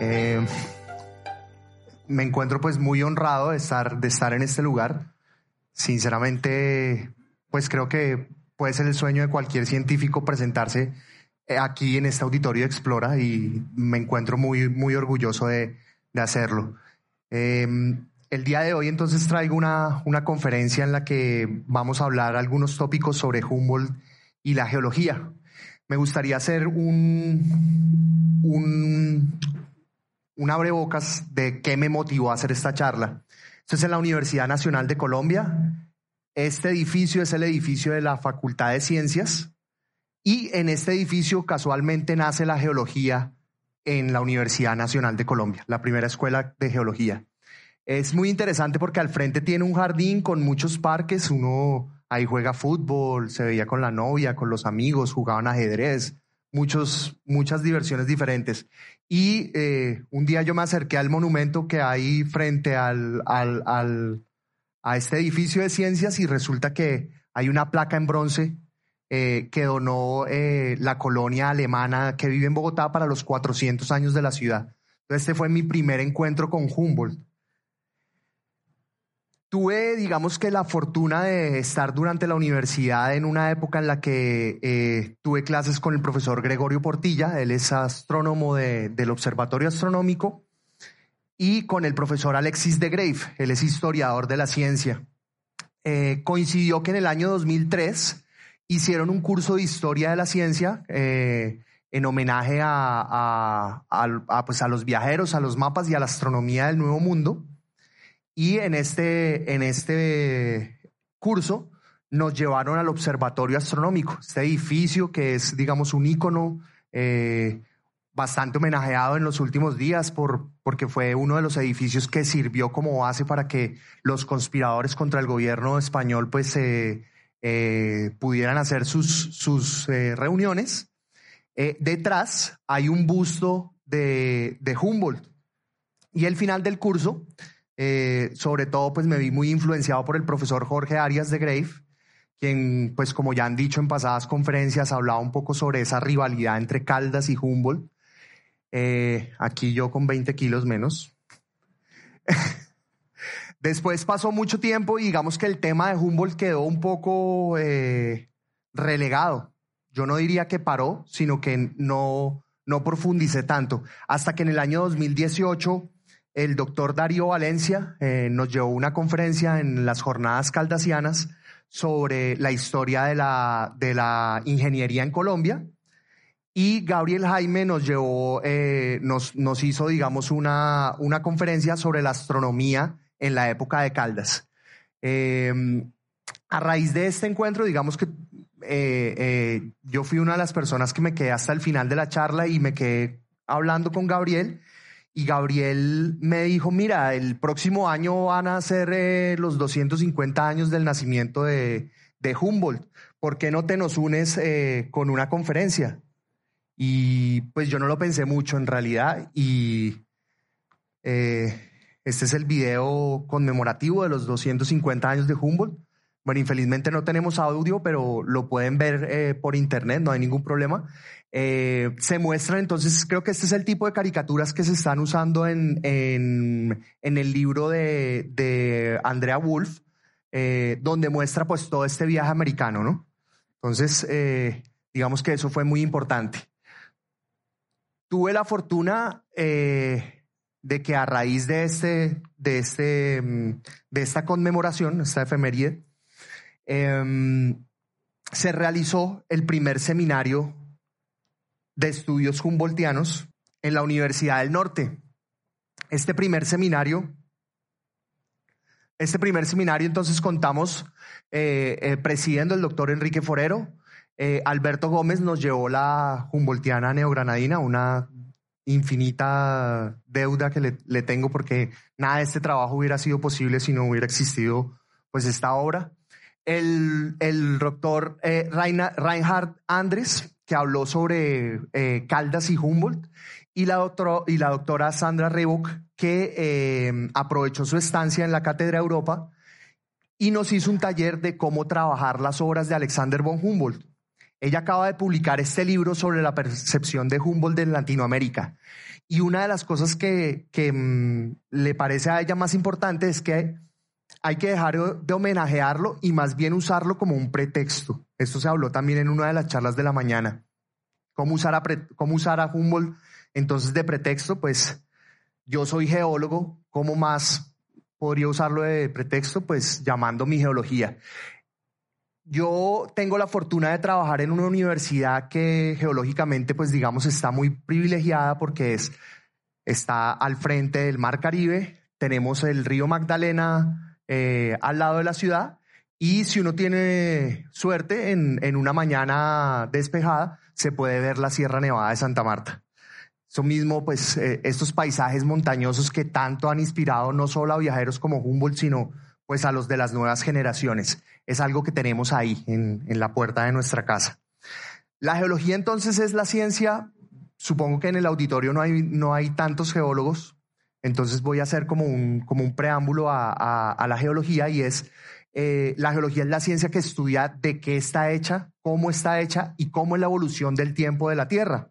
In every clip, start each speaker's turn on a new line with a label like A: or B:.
A: Eh, me encuentro pues muy honrado de estar, de estar en este lugar. Sinceramente, pues creo que puede ser el sueño de cualquier científico presentarse eh, aquí en este auditorio Explora y me encuentro muy, muy orgulloso de, de hacerlo. Eh, el día de hoy entonces traigo una, una conferencia en la que vamos a hablar algunos tópicos sobre Humboldt y la geología. Me gustaría hacer un, un, un abrebocas de qué me motivó a hacer esta charla. Esto es en la Universidad Nacional de Colombia. Este edificio es el edificio de la Facultad de Ciencias y en este edificio casualmente nace la geología en la Universidad Nacional de Colombia, la primera escuela de geología. Es muy interesante porque al frente tiene un jardín con muchos parques, uno ahí juega fútbol, se veía con la novia, con los amigos, jugaban ajedrez, muchos, muchas diversiones diferentes. Y eh, un día yo me acerqué al monumento que hay frente al, al, al, a este edificio de ciencias y resulta que hay una placa en bronce eh, que donó eh, la colonia alemana que vive en Bogotá para los 400 años de la ciudad. Entonces, este fue mi primer encuentro con Humboldt. Tuve, digamos que la fortuna de estar durante la universidad en una época en la que eh, tuve clases con el profesor Gregorio Portilla, él es astrónomo de, del Observatorio Astronómico, y con el profesor Alexis de Grave, él es historiador de la ciencia. Eh, coincidió que en el año 2003 hicieron un curso de historia de la ciencia eh, en homenaje a, a, pues a los viajeros, a los mapas y a la astronomía del Nuevo Mundo. Y en este, en este curso nos llevaron al Observatorio Astronómico, este edificio que es, digamos, un ícono eh, bastante homenajeado en los últimos días por, porque fue uno de los edificios que sirvió como base para que los conspiradores contra el gobierno español pues eh, eh, pudieran hacer sus, sus eh, reuniones. Eh, detrás hay un busto de, de Humboldt. Y el final del curso eh, sobre todo, pues me vi muy influenciado por el profesor Jorge Arias de Grave, quien, pues como ya han dicho en pasadas conferencias, hablaba un poco sobre esa rivalidad entre Caldas y Humboldt. Eh, aquí yo con 20 kilos menos. Después pasó mucho tiempo y digamos que el tema de Humboldt quedó un poco eh, relegado. Yo no diría que paró, sino que no, no profundicé tanto. Hasta que en el año 2018 el doctor Darío Valencia eh, nos llevó una conferencia en las jornadas caldasianas sobre la historia de la, de la ingeniería en Colombia. Y Gabriel Jaime nos llevó, eh, nos, nos hizo, digamos, una, una conferencia sobre la astronomía en la época de Caldas. Eh, a raíz de este encuentro, digamos que eh, yo fui una de las personas que me quedé hasta el final de la charla y me quedé hablando con Gabriel y Gabriel me dijo, mira, el próximo año van a ser eh, los 250 años del nacimiento de, de, Humboldt. ¿Por qué no te nos unes eh, con una conferencia? Y pues yo no lo pensé mucho en realidad y eh, este es el video conmemorativo de los 250 años de Humboldt. Bueno, infelizmente no tenemos audio, pero lo pueden ver por internet, no hay ningún problema. Eh, se muestra entonces, creo que este es el tipo de caricaturas que se están usando en, en, el libro de, de Andrea Wolf, eh, donde muestra pues todo este viaje americano, ¿no? Entonces, eh, digamos que eso fue muy importante. Tuve la fortuna de que a raíz de este, de este, mm, de esta conmemoración, esta efeméride, eh, se realizó el primer seminario de estudios humboldtianos en la Universidad del Norte. Este primer seminario, este primer seminario entonces contamos eh, eh, presidiendo el doctor Enrique Forero. Eh, Alberto Gómez nos llevó la Humboldtiana neogranadina, una infinita deuda que le, le, tengo porque nada de este trabajo hubiera sido posible si no hubiera existido pues esta obra el, el doctor Reinhard Andres, que habló sobre eh, Caldas y Humboldt, y la, doctora, y la doctora Sandra Rebock, que eh, aprovechó su estancia en la Cátedra Europa y nos hizo un taller de cómo trabajar las obras de Alexander von Humboldt. Ella acaba de publicar este libro sobre la percepción de Humboldt en Latinoamérica. Y una de las cosas que, que mm, le parece a ella más importante es que hay que dejar de homenajearlo y más bien usarlo como un pretexto. Esto se habló también en una de las charlas de la mañana. ¿Cómo usar a, usar a Humboldt entonces de pretexto? Pues yo soy geólogo, ¿cómo más podría usarlo de pretexto? Pues llamando mi geología. Yo tengo la fortuna de trabajar en una universidad que geológicamente, pues digamos, está muy privilegiada porque es, está al frente del Mar Caribe, tenemos el río Magdalena, eh, al lado de la ciudad. Y si uno tiene suerte, en, en, una mañana despejada, se puede ver la Sierra Nevada de Santa Marta. Eso mismo, pues, eh, estos paisajes montañosos que tanto han inspirado no solo a viajeros como Humboldt, sino pues a los de las nuevas generaciones. Es algo que tenemos ahí, en, en la puerta de nuestra casa. La geología entonces es la ciencia, supongo que en el auditorio no hay, no hay tantos geólogos, entonces voy a hacer como un, como un preámbulo a, la geología y es, eh, la geología es la ciencia que estudia de qué está hecha, cómo está hecha y cómo es la evolución del tiempo de la Tierra.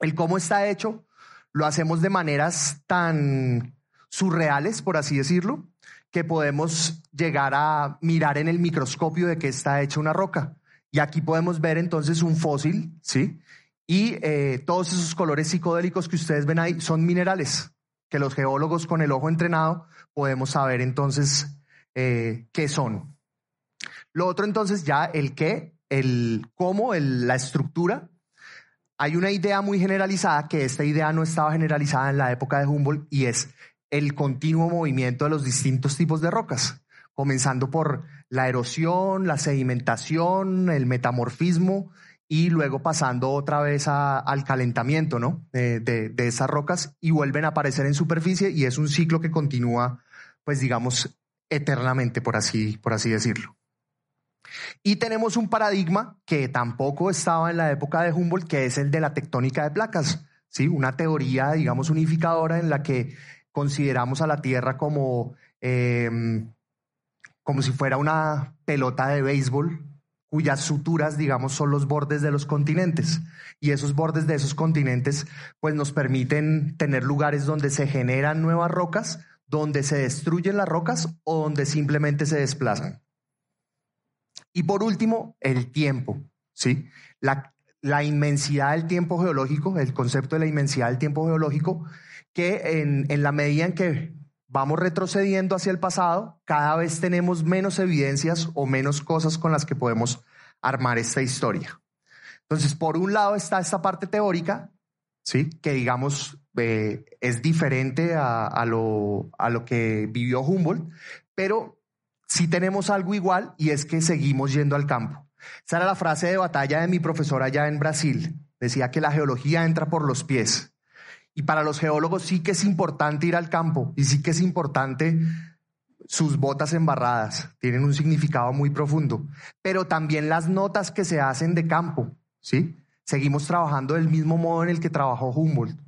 A: El cómo está hecho lo hacemos de maneras tan surreales, por así decirlo, que podemos llegar a mirar en el microscopio de qué está hecha una roca. Y aquí podemos ver entonces un fósil, ¿sí? Y eh, todos esos colores psicodélicos que ustedes ven ahí son minerales que los geólogos con el ojo entrenado podemos saber entonces eh, qué son. Lo otro entonces ya el qué, el cómo, la estructura. Hay una idea muy generalizada que esta idea no estaba generalizada en la época de Humboldt y es el continuo movimiento de los distintos tipos de rocas, comenzando por la erosión, la sedimentación, el metamorfismo y luego pasando otra vez al calentamiento ¿no? de, de, esas rocas y vuelven a aparecer en superficie y es un ciclo que continúa, pues digamos, eternamente, por así, por así decirlo. Y tenemos un paradigma que tampoco estaba en la época de Humboldt, que es el de la tectónica de placas, ¿sí? una teoría, digamos, unificadora en la que consideramos a la Tierra como, eh, como si fuera una pelota de béisbol, cuyas suturas, digamos, son los bordes de los continentes. Y esos bordes de esos continentes, pues nos permiten tener lugares donde se generan nuevas rocas, donde se destruyen las rocas o donde simplemente se desplazan. Y por último, el tiempo, ¿sí? La, la inmensidad del tiempo geológico, el concepto de la inmensidad del tiempo geológico, que en, en la medida en que vamos retrocediendo hacia el pasado, cada vez tenemos menos evidencias o menos cosas con las que podemos armar esta historia. Entonces, por un lado está esta parte teórica, ¿sí? que digamos eh, es diferente a, lo, a lo que vivió Humboldt, pero sí tenemos algo igual y es que seguimos yendo al campo. Esa era la frase de batalla de mi profesora allá en Brasil. Decía que la geología entra por los pies. Y para los geólogos sí que es importante ir al campo y sí que es importante sus botas embarradas. Tienen un significado muy profundo. Pero también las notas que se hacen de campo, ¿sí? Seguimos trabajando del mismo modo en el que trabajó Humboldt.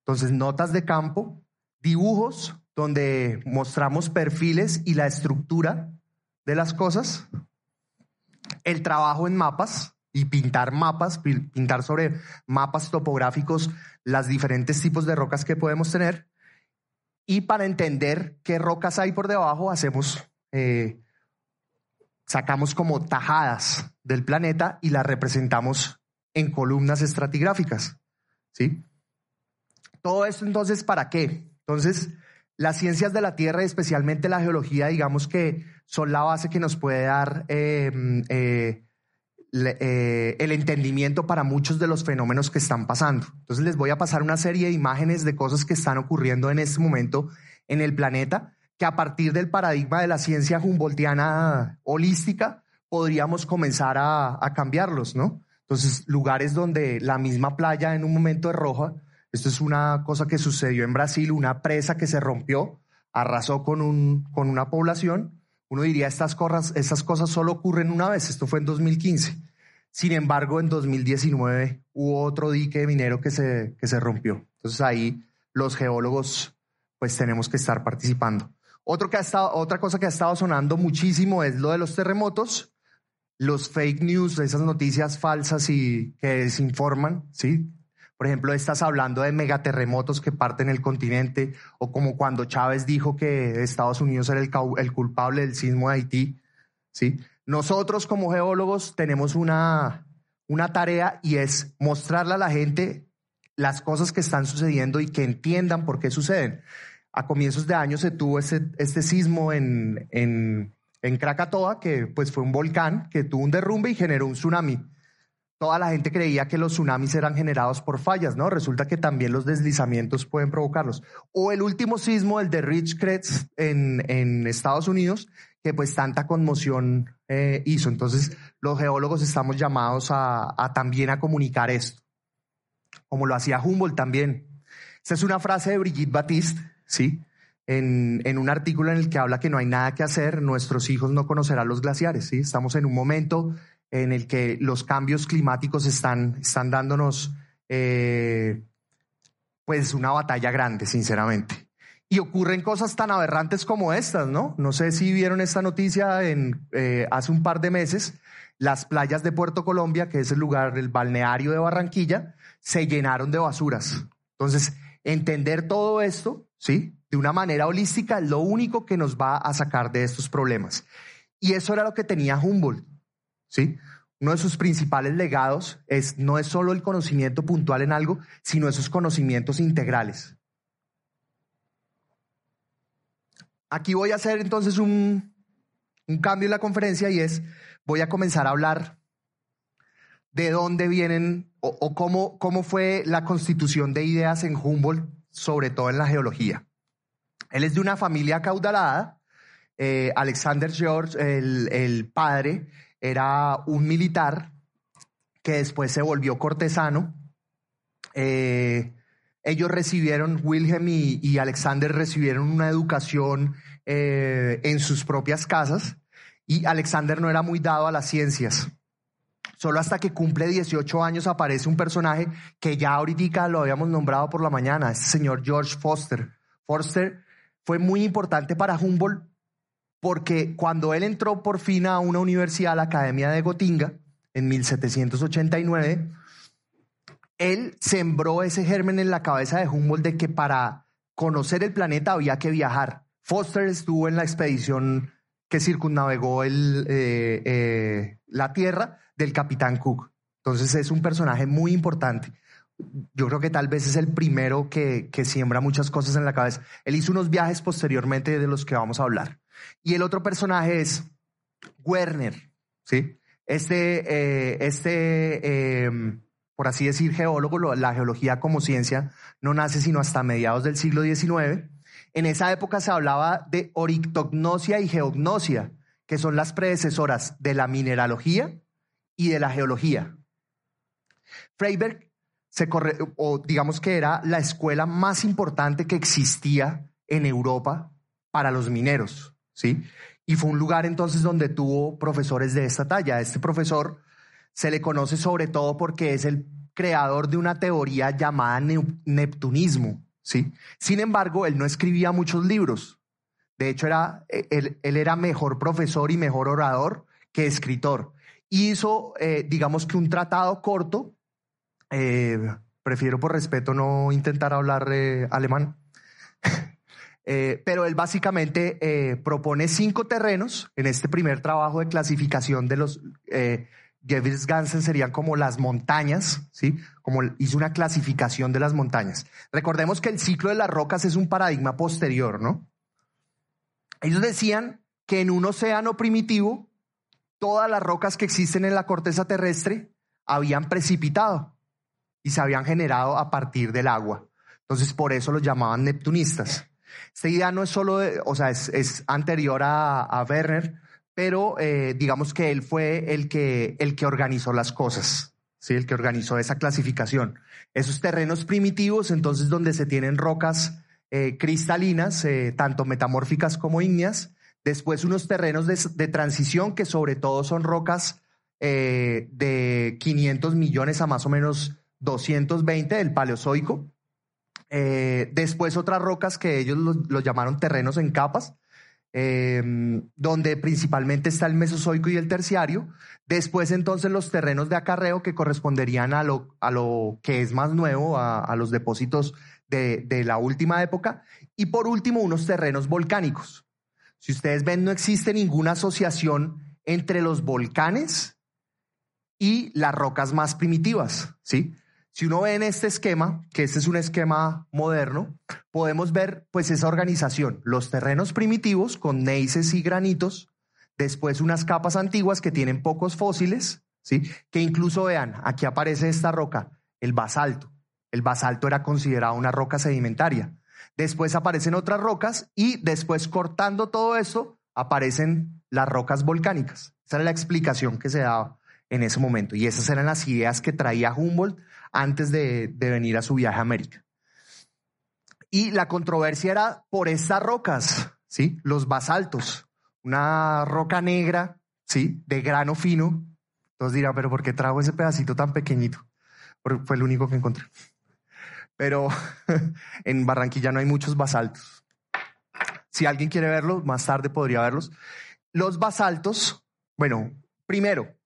A: Entonces, notas de campo, dibujos donde mostramos perfiles y la estructura de las cosas, el trabajo en mapas, y pintar mapas, pintar sobre mapas topográficos las diferentes tipos de rocas que podemos tener. Y para entender qué rocas hay por debajo, hacemos, eh, sacamos como tajadas del planeta y las representamos en columnas estratigráficas. ¿Sí? Todo esto entonces, ¿para qué? Entonces, las ciencias de la Tierra, especialmente la geología, digamos que son la base que nos puede dar eh, eh, eh, el entendimiento para muchos de los fenómenos que están pasando. Entonces les voy a pasar una serie de imágenes de cosas que están ocurriendo en este momento en el planeta, que a partir del paradigma de la ciencia humboldtiana holística podríamos comenzar a, cambiarlos, ¿no? Entonces, lugares donde la misma playa en un momento es roja, esto es una cosa que sucedió en Brasil, una presa que se rompió, arrasó con, un, con una población, uno diría, estas cosas, estas cosas solo ocurren una vez, esto fue en 2015. Sin embargo, en 2019 hubo otro dique minero que se, que se rompió. Entonces ahí los geólogos pues tenemos que estar participando. Otro que ha estado, otra cosa que ha estado sonando muchísimo es lo de los terremotos. los fake news, esas noticias falsas y que desinforman, ¿sí? Por ejemplo, estás hablando de megaterremotos que parten el continente, o como cuando Chávez dijo que Estados Unidos era el, culpable del sismo de Haití, ¿sí? Nosotros como geólogos tenemos una, una tarea y es mostrarle a la gente las cosas que están sucediendo y que entiendan por qué suceden. A comienzos de año se tuvo este, este sismo en, en, en Krakatoa, que pues fue un volcán que tuvo un derrumbe y generó un tsunami. Toda la gente creía que los tsunamis eran generados por fallas, ¿no? Resulta que también los deslizamientos pueden provocarlos. O el último sismo, el de Ridgecrest en, Estados Unidos, que pues tanta conmoción eh, hizo. Entonces, los geólogos estamos llamados a, a también a comunicar esto, como lo hacía Humboldt también. Esta es una frase de Brigitte Batiste, ¿sí? En, en, un artículo en el que habla que no hay nada que hacer, nuestros hijos no conocerán los glaciares, ¿sí? Estamos en un momento en el que los cambios climáticos están, están dándonos, eh, pues, una batalla grande, sinceramente. Y ocurren cosas tan aberrantes como estas, ¿no? No sé si vieron esta noticia eh, hace un par de meses. Las playas de Puerto Colombia, que es el lugar, el balneario de Barranquilla, se llenaron de basuras. Entonces, entender todo esto, ¿sí? De una manera holística, lo único que nos va a sacar de estos problemas. Y eso era lo que tenía Humboldt, ¿sí? Uno de sus principales legados es, no es solo el conocimiento puntual en algo, sino esos conocimientos integrales. Aquí voy a hacer entonces un, un cambio en la conferencia y es, voy a comenzar a hablar de dónde vienen o, cómo, cómo fue la constitución de ideas en Humboldt, sobre todo en la geología. Él es de una familia acaudalada. Eh, Alexander George, el, el, padre, era un militar que después se volvió cortesano. Eh, ellos recibieron, Wilhelm y, Alexander recibieron una educación eh, en sus propias casas y Alexander no era muy dado a las ciencias. Solo hasta que cumple 18 años aparece un personaje que ya ahorita lo habíamos nombrado por la mañana, este señor George Foster. Foster fue muy importante para Humboldt porque cuando él entró por fin a una universidad, a la Academia de Gotinga, en 1789, él sembró ese germen en la cabeza de Humboldt de que para conocer el planeta había que viajar. Foster estuvo en la expedición que circunnavegó eh, eh, la Tierra del capitán Cook. Entonces es un personaje muy importante. Yo creo que tal vez es el primero que, que siembra muchas cosas en la cabeza. Él hizo unos viajes posteriormente de los que vamos a hablar. Y el otro personaje es Werner, ¿sí? Este, eh, este eh, por así decir, geólogo, la geología como ciencia no nace sino hasta mediados del siglo XIX. En esa época se hablaba de orictognosia y geognosia, que son las predecesoras de la mineralogía y de la geología. Freiberg se corre, o digamos que era la escuela más importante que existía en Europa para los mineros, ¿sí? Y fue un lugar entonces donde tuvo profesores de esta talla. Este profesor se le conoce sobre todo porque es el creador de una teoría llamada neptunismo, ¿sí? Sin embargo, él no escribía muchos libros. De hecho, era, él, él era mejor profesor y mejor orador que escritor. Hizo, eh, digamos que un tratado corto, eh, prefiero por respeto no intentar hablar eh, alemán, eh, pero él básicamente propone cinco terrenos en este primer trabajo de clasificación de los eh, Gewürzgansen serían como las montañas, ¿sí? Como hizo una clasificación de las montañas. Recordemos que el ciclo de las rocas es un paradigma posterior, ¿no? Ellos decían que en un océano primitivo todas las rocas que existen en la corteza terrestre habían precipitado y se habían generado a partir del agua. Entonces por eso los llamaban neptunistas. Esta idea no es solo, de, o sea, es, es anterior a, a, Werner, pero eh, digamos que él fue el que, el que organizó las cosas, ¿sí? el que organizó esa clasificación. Esos terrenos primitivos, entonces, donde se tienen rocas eh, cristalinas, eh, tanto metamórficas como ígneas, después unos terrenos de, de transición que sobre todo son rocas eh, de 500 millones a más o menos 220 del Paleozoico, eh, después otras rocas que ellos los, llamaron terrenos en capas, em, donde principalmente está el Mesozoico y el Terciario. Después entonces los terrenos de acarreo que corresponderían a lo, a lo que es más nuevo, a, los depósitos de, de la última época. Y por último, unos terrenos volcánicos. Si ustedes ven, no existe ninguna asociación entre los volcanes y las rocas más primitivas, ¿sí? Si uno ve en este esquema, que este es un esquema moderno, podemos ver pues esa organización, los terrenos primitivos con neises y granitos, después unas capas antiguas que tienen pocos fósiles, ¿sí? Que incluso vean, aquí aparece esta roca, el basalto. El basalto era considerado una roca sedimentaria. Después aparecen otras rocas y después cortando todo eso aparecen las rocas volcánicas. Esa era la explicación que se daba en ese momento y esas eran las ideas que traía Humboldt antes de, venir a su viaje a América. Y la controversia era por estas rocas, ¿sí? Los basaltos, una roca negra, ¿sí? De grano fino. Entonces dirán, pero ¿por qué trajo ese pedacito tan pequeñito? fue el único que encontré. Pero en Barranquilla no hay muchos basaltos. Si alguien quiere verlos, más tarde podría verlos. Los basaltos, bueno, primero,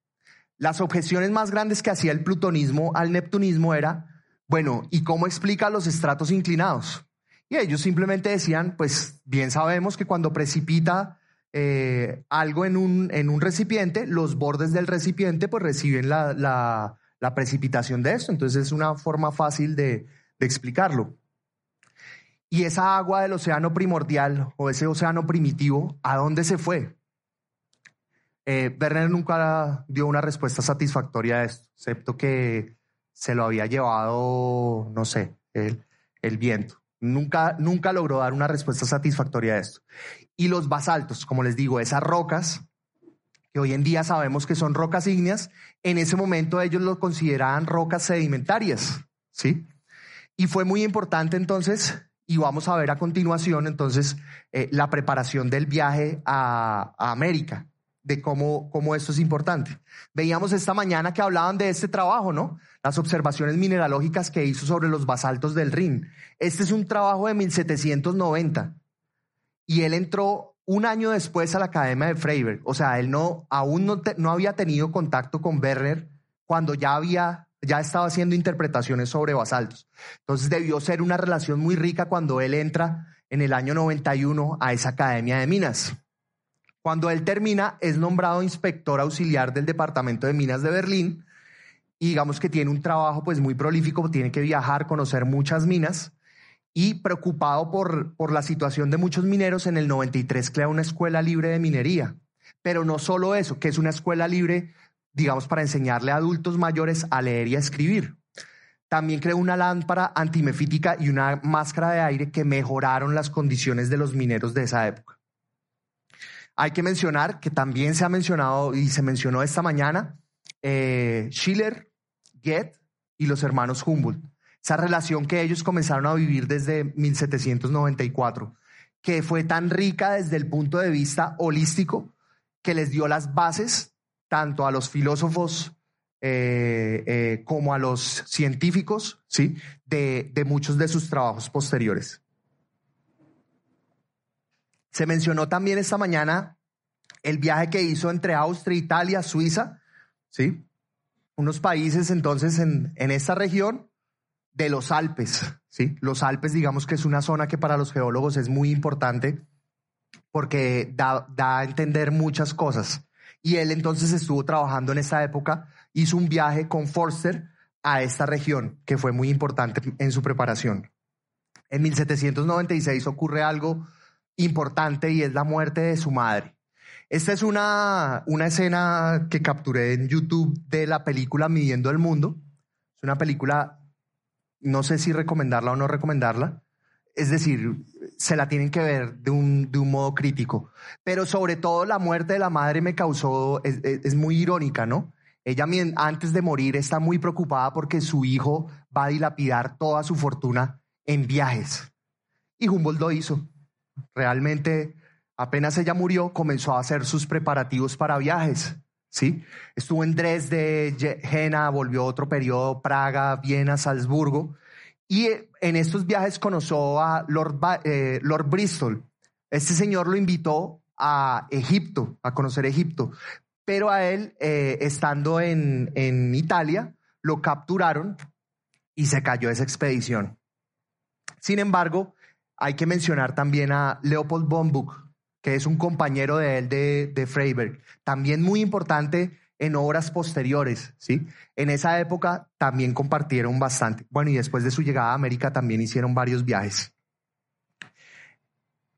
A: las objeciones más grandes que hacía el plutonismo al neptunismo era, bueno, ¿y cómo explica los estratos inclinados? Y ellos simplemente decían, pues bien sabemos que cuando precipita eh, algo en un, en un recipiente, los bordes del recipiente pues reciben la, la, precipitación de esto. Entonces es una forma fácil de, de explicarlo. Y esa agua del océano primordial o ese océano primitivo, ¿a dónde se fue? Eh, Werner nunca dio una respuesta satisfactoria a esto, excepto que se lo había llevado, no sé, el, viento. Nunca, nunca logró dar una respuesta satisfactoria a esto. Y los basaltos, como les digo, esas rocas, que hoy en día sabemos que son rocas ígneas, en ese momento ellos lo consideraban rocas sedimentarias, ¿sí? Y fue muy importante entonces, y vamos a ver a continuación entonces, eh, la preparación del viaje a América de cómo, cómo esto es importante. Veíamos esta mañana que hablaban de este trabajo, ¿no? Las observaciones mineralógicas que hizo sobre los basaltos del Rin. Este es un trabajo de 1790 y él entró un año después a la Academia de Freiberg. O sea, él no, aún no, no había tenido contacto con Werner cuando ya había, ya estaba haciendo interpretaciones sobre basaltos. Entonces debió ser una relación muy rica cuando él entra en el año 91 a esa Academia de Minas. Cuando él termina, es nombrado inspector auxiliar del Departamento de Minas de Berlín y digamos que tiene un trabajo pues muy prolífico, tiene que viajar, conocer muchas minas y preocupado por, por la situación de muchos mineros, en el 93 crea una escuela libre de minería. Pero no solo eso, que es una escuela libre, digamos, para enseñarle a adultos mayores a leer y a escribir. También creó una lámpara antimefítica y una máscara de aire que mejoraron las condiciones de los mineros de esa época. Hay que mencionar que también se ha mencionado y se mencionó esta mañana eh, Schiller, Goethe y los hermanos Humboldt. Esa relación que ellos comenzaron a vivir desde 1794, que fue tan rica desde el punto de vista holístico que les dio las bases tanto a los filósofos eh, eh, como a los científicos, ¿sí? De, de muchos de sus trabajos posteriores. Se mencionó también esta mañana el viaje que hizo entre Austria, Italia, Suiza, ¿sí? Unos países entonces en, en esta región de los Alpes, ¿sí? Los Alpes, digamos que es una zona que para los geólogos es muy importante porque da, da a entender muchas cosas. Y él entonces estuvo trabajando en esa época, hizo un viaje con Forster a esta región, que fue muy importante en su preparación. En 1796 ocurre algo importante y es la muerte de su madre. Esta es una, una escena que capturé en YouTube de la película Midiendo el Mundo. Es una película, no sé si recomendarla o no recomendarla. Es decir, se la tienen que ver de un, de un modo crítico. Pero sobre todo la muerte de la madre me causó, es, es muy irónica, ¿no? Ella antes de morir está muy preocupada porque su hijo va a dilapidar toda su fortuna en viajes. Y Humboldt lo hizo. Realmente, apenas ella murió, comenzó a hacer sus preparativos para viajes. ¿sí? Estuvo en Dresde, Jena, volvió otro periodo, Praga, Viena, Salzburgo. Y eh, en estos viajes conoció a Lord, eh, Lord Bristol, Este señor lo invitó a Egipto, a conocer Egipto, pero a él, eh, estando en, en Italia, lo capturaron y se cayó esa expedición. Sin embargo, hay que mencionar también a Leopold Buch, que es un compañero de él de, de Freiberg, también muy importante en obras posteriores, ¿sí? En esa época también compartieron bastante. Bueno, y después de su llegada a América también hicieron varios viajes.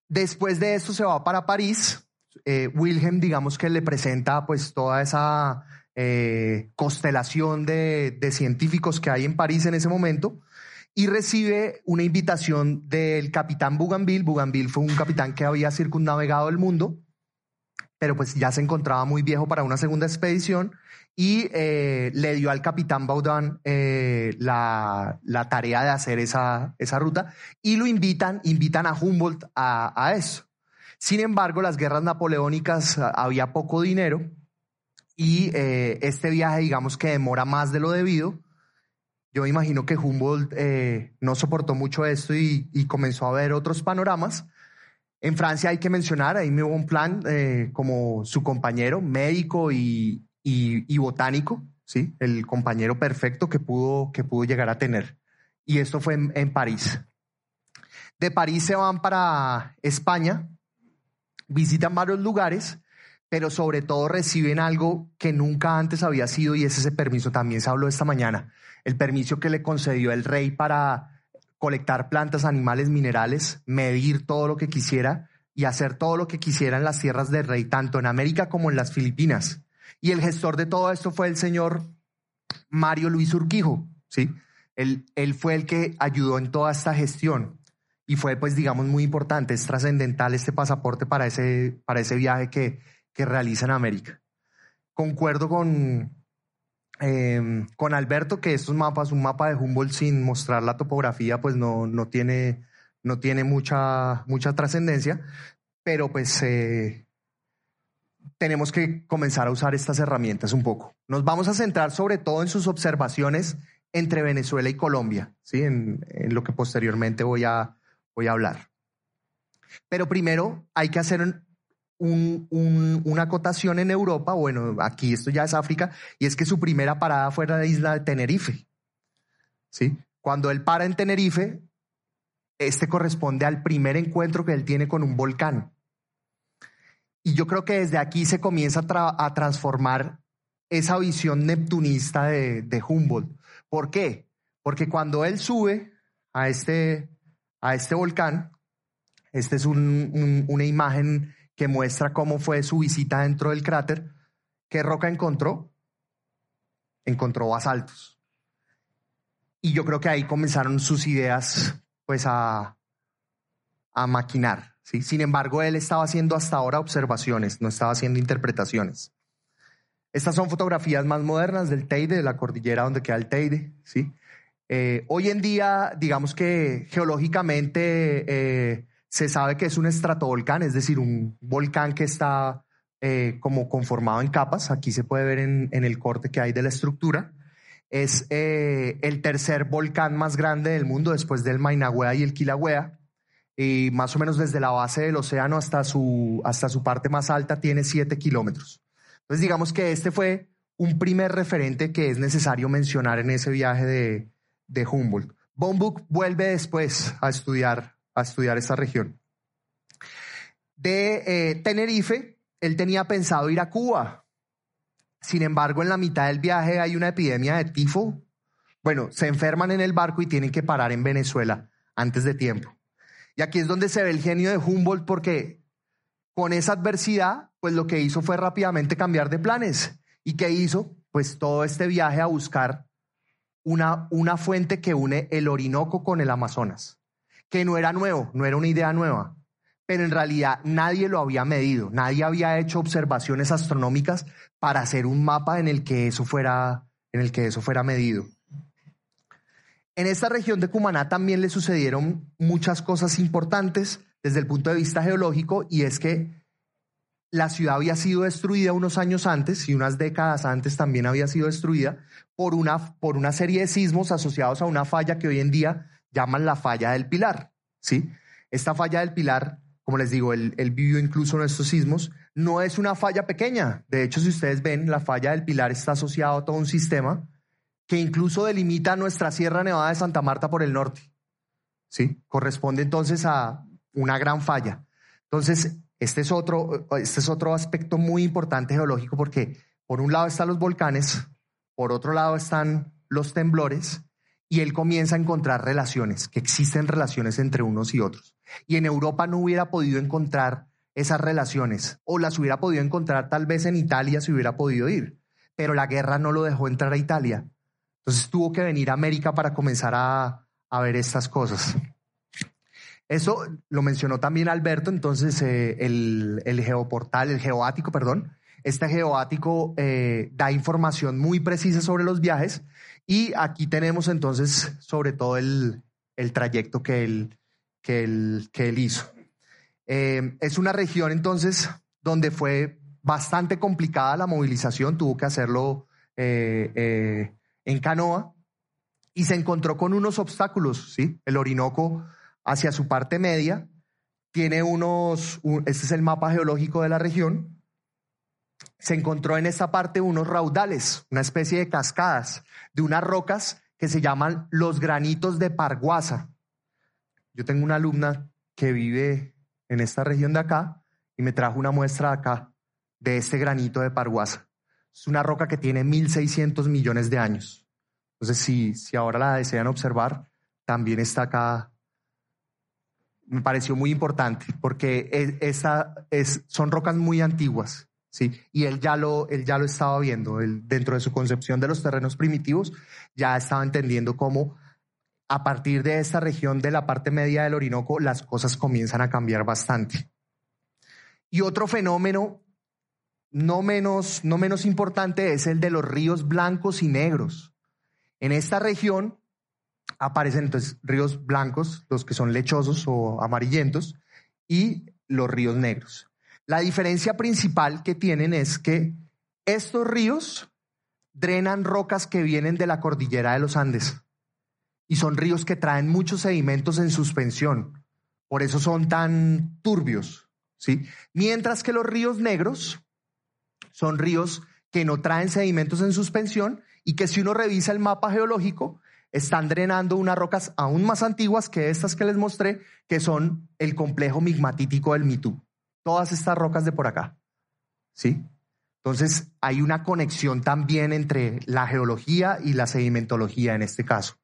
A: Después de esto se va para París. Eh, Wilhelm, digamos que le presenta pues toda esa eh, constelación de, científicos que hay en París en ese momento y recibe una invitación del capitán Bougainville. Bougainville fue un capitán que había circunnavegado el mundo, pero pues ya se encontraba muy viejo para una segunda expedición y eh, le dio al capitán Baudin eh, la, tarea de hacer esa, esa ruta y lo invitan, invitan a Humboldt a, a eso. Sin embargo, las guerras napoleónicas ah, había poco dinero y eh, este viaje, digamos que demora más de lo debido. Yo me imagino que Humboldt eh, no soportó mucho esto y, comenzó a ver otros panoramas. En Francia hay que mencionar, ahí me hubo un plan eh, como su compañero médico y, botánico, ¿sí? el compañero perfecto que pudo, que pudo llegar a tener. Y esto fue en París. De París se van para España, visitan varios lugares pero sobre todo reciben algo que nunca antes había sido y es ese permiso. También se habló esta mañana. El permiso que le concedió el rey para colectar plantas, animales, minerales, medir todo lo que quisiera y hacer todo lo que quisiera en las tierras del rey, tanto en América como en las Filipinas. Y el gestor de todo esto fue el señor Mario Luis Urquijo, ¿sí? Él, él fue el que ayudó en toda esta gestión y fue, pues, digamos, muy importante, es trascendental este pasaporte para ese, para ese viaje que, que realiza en América. Concuerdo con, em, con Alberto que estos mapas, un mapa de Humboldt sin mostrar la topografía, pues no, no tiene, no tiene mucha, mucha trascendencia, pero pues eh, tenemos que comenzar a usar estas herramientas un poco. Nos vamos a centrar sobre todo en sus observaciones entre Venezuela y Colombia, ¿sí? en, en lo que posteriormente voy a, voy a hablar. Pero primero hay que hacer una acotación en Europa, bueno, aquí esto ya es África, y es que su primera parada fue la isla de Tenerife. ¿Sí? Cuando él para en Tenerife, este corresponde al primer encuentro que él tiene con un volcán. Y yo creo que desde aquí se comienza a, transformar esa visión neptunista de, Humboldt. ¿Por qué? Porque cuando él sube a este, a este volcán, esta es una imagen que muestra cómo fue su visita dentro del cráter. ¿Qué roca encontró? Encontró basaltos. Y yo creo que ahí comenzaron sus ideas pues a, a maquinar. ¿sí? Sin embargo, él estaba haciendo hasta ahora observaciones, no estaba haciendo interpretaciones. Estas son fotografías más modernas del Teide, de la cordillera donde queda el Teide. ¿sí? Eh, hoy en día, digamos que geológicamente eh, se sabe que es un estratovolcán, es decir, un volcán que está eh, como conformado en capas. Aquí se puede ver en, el corte que hay de la estructura. Es eh, el tercer volcán más grande del mundo después del Mainagüea y el Kilauea. Y más o menos desde la base del océano hasta su, hasta su parte más alta tiene siete kilómetros. Entonces digamos que este fue un primer referente que es necesario mencionar en ese viaje de, de Humboldt. Bombuk vuelve después a estudiar a estudiar esta región. De eh, Tenerife, él tenía pensado ir a Cuba. Sin embargo, en la mitad del viaje hay una epidemia de tifo. Bueno, se enferman en el barco y tienen que parar en Venezuela antes de tiempo. Y aquí es donde se ve el genio de Humboldt porque con esa adversidad, pues lo que hizo fue rápidamente cambiar de planes. ¿Y qué hizo? Pues todo este viaje a buscar una, una fuente que une el Orinoco con el Amazonas que no era nuevo, no era una idea nueva, pero en realidad nadie lo había medido, nadie había hecho observaciones astronómicas para hacer un mapa en el que eso fuera, en el que eso fuera medido. En esta región de Cumaná también le sucedieron muchas cosas importantes desde el punto de vista geológico y es que la ciudad había sido destruida unos años antes y unas décadas antes también había sido destruida por una, por una serie de sismos asociados a una falla que hoy en día llaman la falla del Pilar, ¿sí? Esta falla del Pilar como les digo, él, él, vivió incluso en estos sismos, no es una falla pequeña. De hecho, si ustedes ven, la falla del Pilar está asociada a todo un sistema que incluso delimita nuestra Sierra Nevada de Santa Marta por el norte. ¿Sí? Corresponde entonces a una gran falla. Entonces, este es otro, este es otro aspecto muy importante geológico porque por un lado están los volcanes, por otro lado están los temblores y él comienza a encontrar relaciones, que existen relaciones entre unos y otros. Y en Europa no hubiera podido encontrar esas relaciones o las hubiera podido encontrar tal vez en Italia si hubiera podido ir, pero la guerra no lo dejó entrar a Italia. Entonces tuvo que venir a América para comenzar a, a ver estas cosas. Eso lo mencionó también Alberto, entonces eh, el, el, geoportal, el geoático, perdón. Este geoático eh, da información muy precisa sobre los viajes y aquí tenemos entonces sobre todo el, el trayecto que él, que que él hizo. Eh, es una región entonces donde fue bastante complicada la movilización, tuvo que hacerlo en canoa y se encontró con unos obstáculos, ¿sí? El Orinoco hacia su parte media tiene unos, este es el mapa geológico de la región, se encontró en esta parte unos raudales, una especie de cascadas de unas rocas que se llaman los granitos de Parguasa. Yo tengo una alumna que vive en esta región de acá y me trajo una muestra acá de este granito de Parguasa. Es una roca que tiene 1.600 millones de años. Entonces, si, si ahora la desean observar, también está acá me pareció muy importante porque esa es, son rocas muy antiguas, ¿sí? Y él ya lo, él ya lo estaba viendo, él, dentro de su concepción de los terrenos primitivos, ya estaba entendiendo cómo a partir de esta región de la parte media del Orinoco las cosas comienzan a cambiar bastante. Y otro fenómeno no menos, no menos importante es el de los ríos blancos y negros. En esta región aparecen entonces ríos blancos, los que son lechosos o amarillentos, y los ríos negros. La diferencia principal que tienen es que estos ríos drenan rocas que vienen de la cordillera de los Andes y son ríos que traen muchos sedimentos en suspensión, por eso son tan turbios, ¿sí? Mientras que los ríos negros son ríos que no traen sedimentos en suspensión y que si uno revisa el mapa geológico, están drenando unas rocas aún más antiguas que estas que les mostré, que son el complejo migmatítico del Mitú. Todas estas rocas de por acá. ¿Sí? Entonces, hay una conexión también entre la geología y la sedimentología en este caso,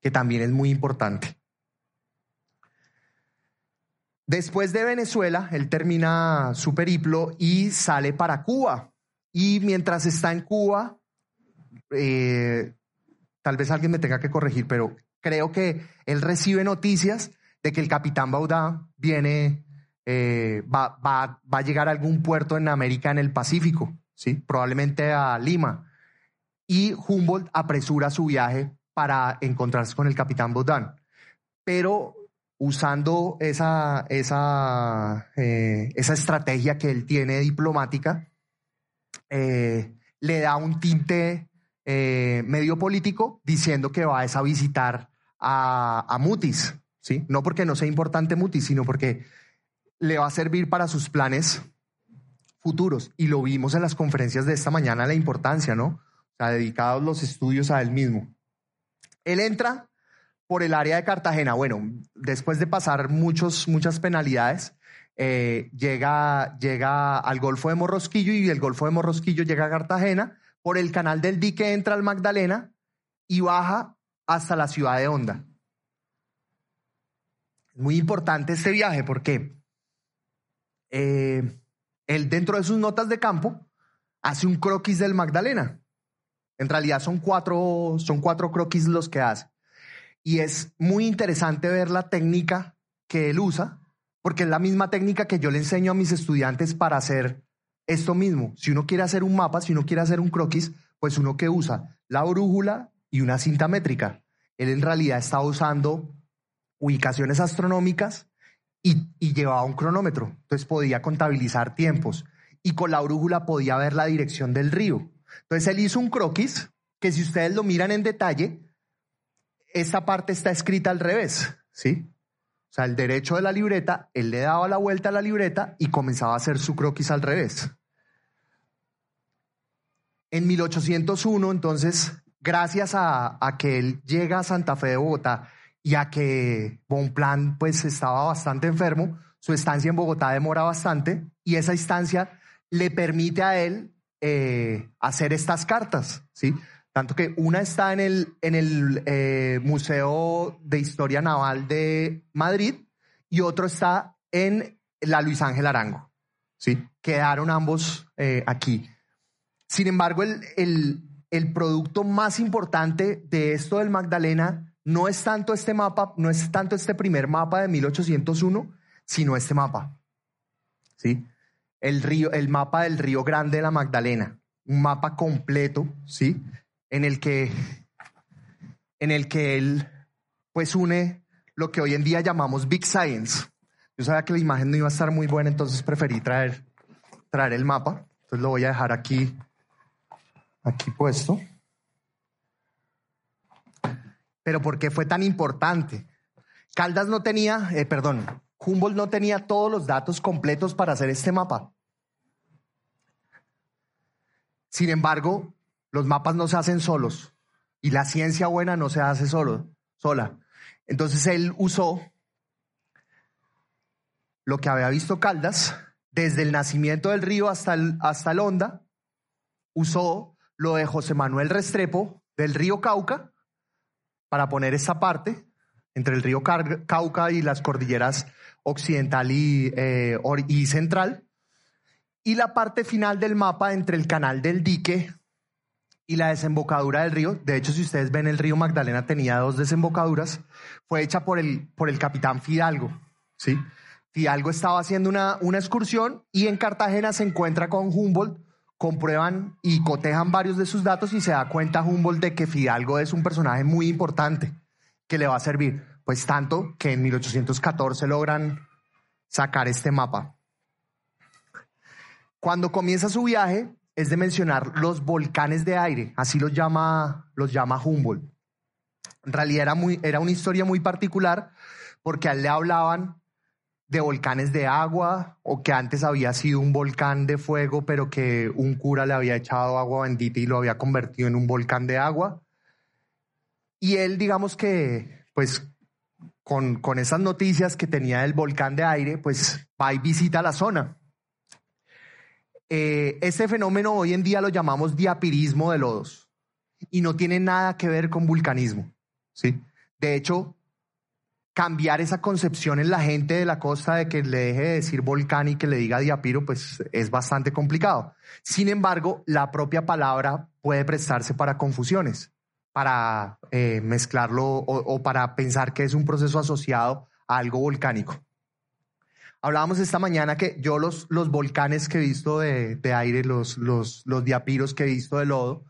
A: que también es muy importante. Después de Venezuela, él termina su periplo y sale para Cuba. Y mientras está en Cuba, eh, tal vez alguien me tenga que corregir, pero creo que él recibe noticias de que el capitán Baudá viene, eh, va, va, va, a llegar a algún puerto en América en el Pacífico, ¿sí? probablemente a Lima. Y Humboldt apresura su viaje para encontrarse con el capitán Baudán. Pero usando esa, esa, eh, esa estrategia que él tiene diplomática, eh, le da un tinte medio político diciendo que va a visitar a, Mutis, ¿sí? No porque no sea importante Mutis, sino porque le va a servir para sus planes futuros. Y lo vimos en las conferencias de esta mañana, la importancia, ¿no? O sea, dedicados los estudios a él mismo. Él entra por el área de Cartagena. Bueno, después de pasar muchos, muchas penalidades, eh, llega, llega al Golfo de Morrosquillo y el Golfo de Morrosquillo llega a Cartagena por el canal del dique entra al Magdalena y baja hasta la ciudad de Honda. Muy importante este viaje porque eh, él dentro de sus notas de campo hace un croquis del Magdalena. En realidad son cuatro, son cuatro croquis los que hace. Y es muy interesante ver la técnica que él usa, porque es la misma técnica que yo le enseño a mis estudiantes para hacer esto mismo. Si uno quiere hacer un mapa, si uno quiere hacer un croquis, pues uno que usa la brújula y una cinta métrica. Él en realidad está usando ubicaciones astronómicas y, llevaba un cronómetro. Entonces podía contabilizar tiempos y con la brújula podía ver la dirección del río. Entonces él hizo un croquis que si ustedes lo miran en detalle, esta parte está escrita al revés, ¿sí? O sea, el derecho de la libreta, él le daba la vuelta a la libreta y comenzaba a hacer su croquis al revés. En 1801, entonces, gracias a, que él llega a Santa Fe de Bogotá y a que Bonplan pues estaba bastante enfermo, su estancia en Bogotá demora bastante y esa instancia le permite a él eh, hacer estas cartas, ¿sí? Tanto que una está en el, en el eh, Museo de Historia Naval de Madrid y otro está en la Luis Ángel Arango. ¿sí? Quedaron ambos eh, aquí. Sin embargo, el, el, el producto más importante de esto del Magdalena no es tanto este mapa, no es tanto este primer mapa de 1801, sino este mapa. ¿Sí? El río, el mapa del Río Grande de la Magdalena, un mapa completo, ¿sí? en el que, en el que él pues une lo que hoy en día llamamos Big Science. Yo sabía que la imagen no iba a estar muy buena, entonces preferí traer, traer el mapa. Entonces lo voy a dejar aquí, aquí puesto. Pero ¿por qué fue tan importante? Caldas no tenía, eh, perdón, Humboldt no tenía todos los datos completos para hacer este mapa. Sin embargo, los mapas no se hacen solos y la ciencia buena no se hace solo, sola. Entonces él usó lo que había visto Caldas desde el nacimiento del río hasta hasta el Honda, usó lo de José Manuel Restrepo del río Cauca para poner esa parte entre el río Cauca y las cordilleras occidental y, eh, y central, y la parte final del mapa entre el canal del dique y la desembocadura del río, de hecho si ustedes ven el río Magdalena tenía dos desembocaduras, fue hecha por el, por el capitán Fidalgo, ¿sí? Fidalgo estaba haciendo una, una excursión y en Cartagena se encuentra con Humboldt, comprueban y cotejan varios de sus datos y se da cuenta Humboldt de que Fidalgo es un personaje muy importante que le va a servir, pues tanto que en 1814 logran sacar este mapa. Cuando comienza su viaje, es de mencionar los volcanes de aire, así los llama, los llama Humboldt. En realidad era, muy, era una historia muy particular porque a él le hablaban de volcanes de agua o que antes había sido un volcán de fuego, pero que un cura le había echado agua bendita y lo había convertido en un volcán de agua. Y él, digamos que, pues, con, con esas noticias que tenía del volcán de aire, pues va y visita la zona. Eh, este fenómeno hoy en día lo llamamos diapirismo de lodos y no tiene nada que ver con vulcanismo. ¿sí? De hecho, cambiar esa concepción en la gente de la costa de que le deje de decir volcán y que le diga diapiro, pues es bastante complicado. Sin embargo, la propia palabra puede prestarse para confusiones, para eh, mezclarlo o para pensar que es un proceso asociado a algo volcánico. Hablábamos esta mañana que yo los, los volcanes que he visto de, aire, los, los, los, diapiros que he visto de lodo,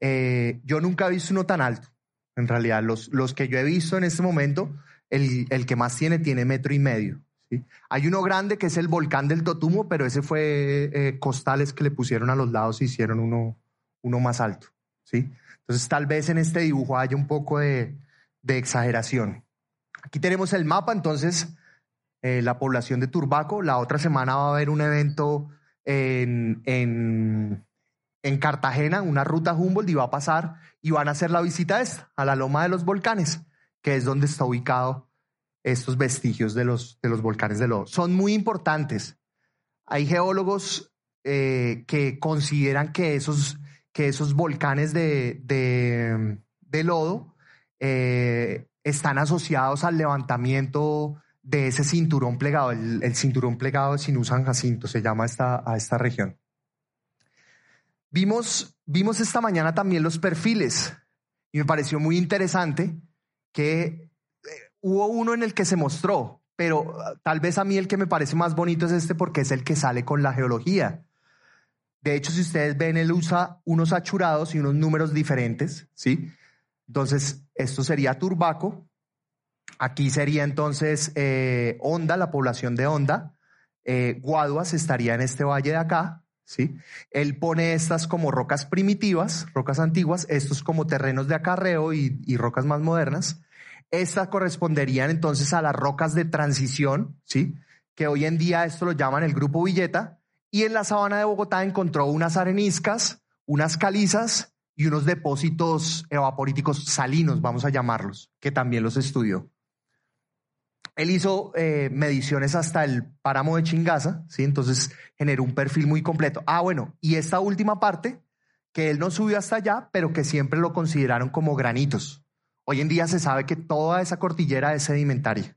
A: eh, yo nunca he visto uno tan alto. En realidad, los, los que yo he visto en este momento, el, el que más tiene, tiene metro y medio. ¿sí? Hay uno grande que es el volcán del Totumo, pero ese fue eh, costales que le pusieron a los lados y hicieron uno, uno más alto. ¿sí? Entonces, tal vez en este dibujo haya un poco de, de exageración. Aquí tenemos el mapa, entonces eh, la población de Turbaco. La otra semana va a haber un evento en, en, en, Cartagena, una ruta Humboldt, y va a pasar y van a hacer la visita esta, a la Loma de los Volcanes, que es donde está ubicado estos vestigios de los, de los volcanes de lodo. Son muy importantes. Hay geólogos eh, que consideran que esos, que esos volcanes de, de, de lodo eh, están asociados al levantamiento de ese cinturón plegado, el, cinturón plegado de Sinú San Jacinto, se llama esta, a esta región. Vimos, vimos esta mañana también los perfiles y me pareció muy interesante que eh, hubo uno en el que se mostró, pero ah, tal vez a mí el que me parece más bonito es este porque es el que sale con la geología. De hecho, si ustedes ven, él usa unos achurados y unos números diferentes, ¿sí? Entonces, esto sería Turbaco, Aquí sería entonces eh, Honda, la población de Honda. Eh, Guaduas estaría en este valle de acá, ¿sí? Él pone estas como rocas primitivas, rocas antiguas, estos como terrenos de acarreo y, rocas más modernas. Estas corresponderían entonces a las rocas de transición, ¿sí? Que hoy en día esto lo llaman el grupo Villeta. Y en la sabana de Bogotá encontró unas areniscas, unas calizas y unos depósitos evaporíticos salinos, vamos a llamarlos, que también los estudió. Él hizo eh, mediciones hasta el páramo de Chingaza, ¿sí? Entonces generó un perfil muy completo. Ah, bueno, y esta última parte, que él no subió hasta allá, pero que siempre lo consideraron como granitos. Hoy en día se sabe que toda esa cordillera es sedimentaria,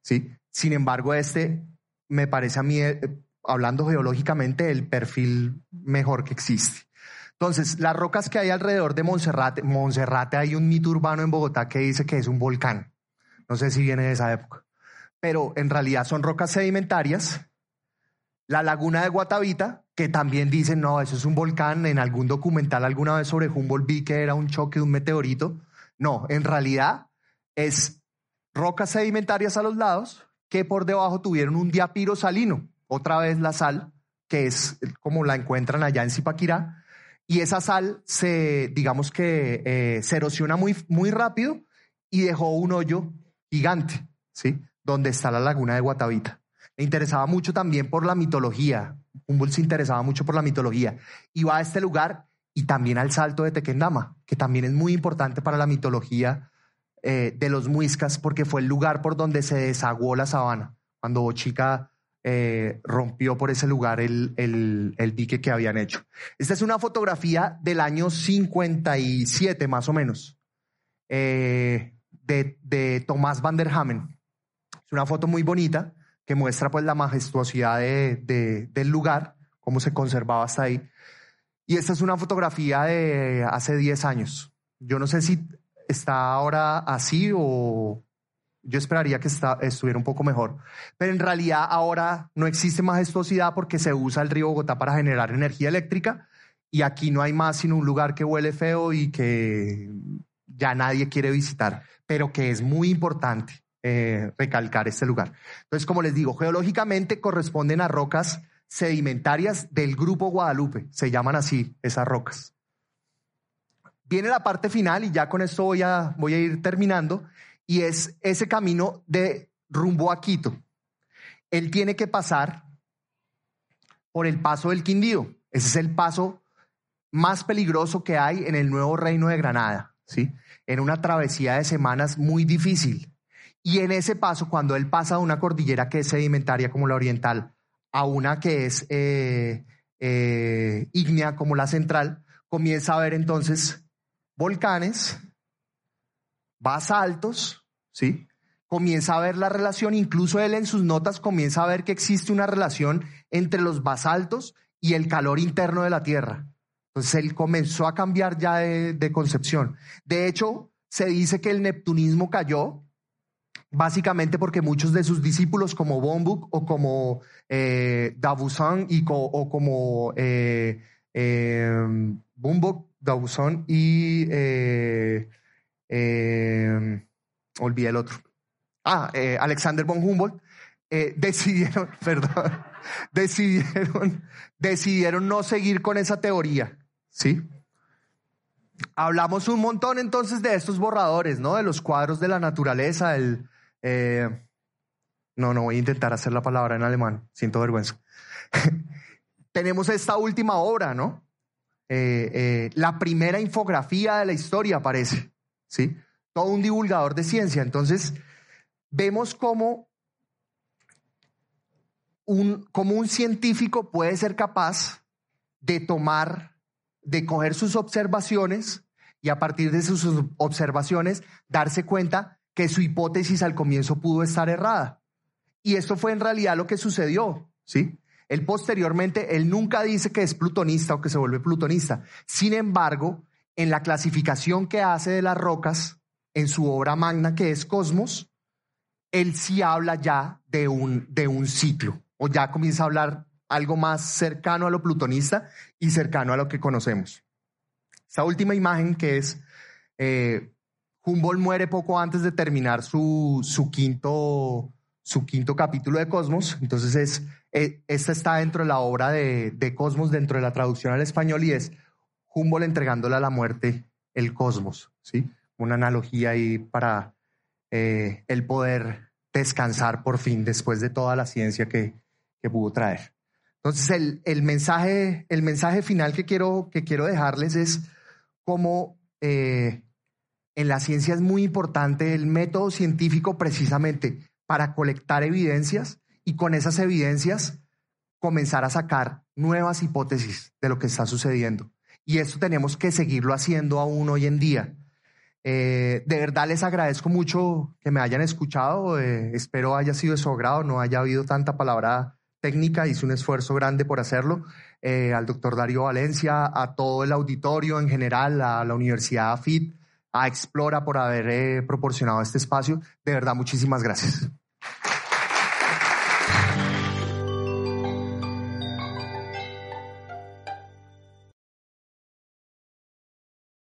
A: ¿sí? Sin embargo, este me parece a mí, eh, hablando geológicamente, el perfil mejor que existe. Entonces, las rocas que hay alrededor de Monserrate, Monserrate hay un mito urbano en Bogotá que dice que es un volcán. No sé si viene de esa época pero en realidad son rocas sedimentarias. La laguna de Guatavita, que también dicen, no, eso es un volcán, en algún documental alguna vez sobre Humboldt vi que era un choque de un meteorito. No, en realidad es rocas sedimentarias a los lados que por debajo tuvieron un diapiro salino, otra vez la sal, que es como la encuentran allá en Zipaquirá, y esa sal se, digamos que eh, se erosiona muy, muy rápido y dejó un hoyo gigante, ¿sí? Donde está la laguna de Guatavita. Me interesaba mucho también por la mitología. Humboldt se interesaba mucho por la mitología. Iba a este lugar y también al salto de Tequendama, que también es muy importante para la mitología eh, de los muiscas, porque fue el lugar por donde se desaguó la sabana, cuando Bochica eh, rompió por ese lugar el, el, dique que habían hecho. Esta es una fotografía del año 57, más o menos, eh, de, de Tomás van der Hamen. Es una foto muy bonita que muestra pues la majestuosidad de, del lugar, cómo se conservaba hasta ahí. Y esta es una fotografía de hace 10 años. Yo no sé si está ahora así o yo esperaría que estuviera un poco mejor. Pero en realidad ahora no existe majestuosidad porque se usa el río Bogotá para generar energía eléctrica y aquí no hay más sino un lugar que huele feo y que ya nadie quiere visitar, pero que es muy importante. Eh, recalcar este lugar. Entonces, como les digo, geológicamente corresponden a rocas sedimentarias del grupo Guadalupe, se llaman así esas rocas. Viene la parte final y ya con esto voy a, voy a ir terminando, y es ese camino de rumbo a Quito. Él tiene que pasar por el paso del Quindío. Ese es el paso más peligroso que hay en el nuevo reino de Granada, ¿sí? En una travesía de semanas muy difícil. Y en ese paso, cuando él pasa de una cordillera que es sedimentaria como la oriental a una que es eh, eh, ígnea como la central, comienza a ver entonces volcanes, basaltos, ¿sí? Comienza a ver la relación, incluso él en sus notas comienza a ver que existe una relación entre los basaltos y el calor interno de la Tierra. Entonces él comenzó a cambiar ya de, de concepción. De hecho, se dice que el neptunismo cayó básicamente porque muchos de sus discípulos como Bombuk o como eh, y o como eh, eh, y eh, eh, olvidé el otro. Ah, eh, Alexander von Humboldt decidieron, perdón, decidieron, decidieron no seguir con esa teoría, ¿sí? Hablamos un montón entonces de estos borradores, ¿no? De los cuadros de la naturaleza, el, eh, no, no voy a intentar hacer la palabra en alemán, siento vergüenza. Tenemos esta última obra, ¿no? Eh, eh, la primera infografía de la historia, parece, ¿sí? Todo un divulgador de ciencia. Entonces, vemos cómo un, cómo un científico puede ser capaz de tomar, de coger sus observaciones y a partir de sus observaciones darse cuenta que su hipótesis al comienzo pudo estar errada. Y esto fue en realidad lo que sucedió, ¿sí? Él posteriormente, él nunca dice que es plutonista o que se vuelve plutonista. Sin embargo, en la clasificación que hace de las rocas, en su obra magna que es Cosmos, él sí habla ya de un, de un ciclo, o ya comienza a hablar algo más cercano a lo plutonista y cercano a lo que conocemos. Esta última imagen que es eh, Humboldt muere poco antes de terminar su, su, quinto, su quinto capítulo de Cosmos, entonces es, eh, esta está dentro de la obra de, de, Cosmos, dentro de la traducción al español, y es Humboldt entregándole a la muerte el cosmos, ¿sí? Una analogía ahí para eh, el poder descansar por fin después de toda la ciencia que, que pudo traer. Entonces, el, el, mensaje, el mensaje final que quiero, que quiero dejarles es cómo eh, en la ciencia es muy importante el método científico precisamente para colectar evidencias y con esas evidencias comenzar a sacar nuevas hipótesis de lo que está sucediendo. Y esto tenemos que seguirlo haciendo aún hoy en día. Eh, de verdad les agradezco mucho que me hayan escuchado. Eh, espero haya sido de su agrado, no haya habido tanta palabra técnica. Hice un esfuerzo grande por hacerlo. Eh, al doctor Darío Valencia, a todo el auditorio en general, a la Universidad AFIT, a Explora por haber eh, proporcionado este espacio. De verdad, muchísimas gracias.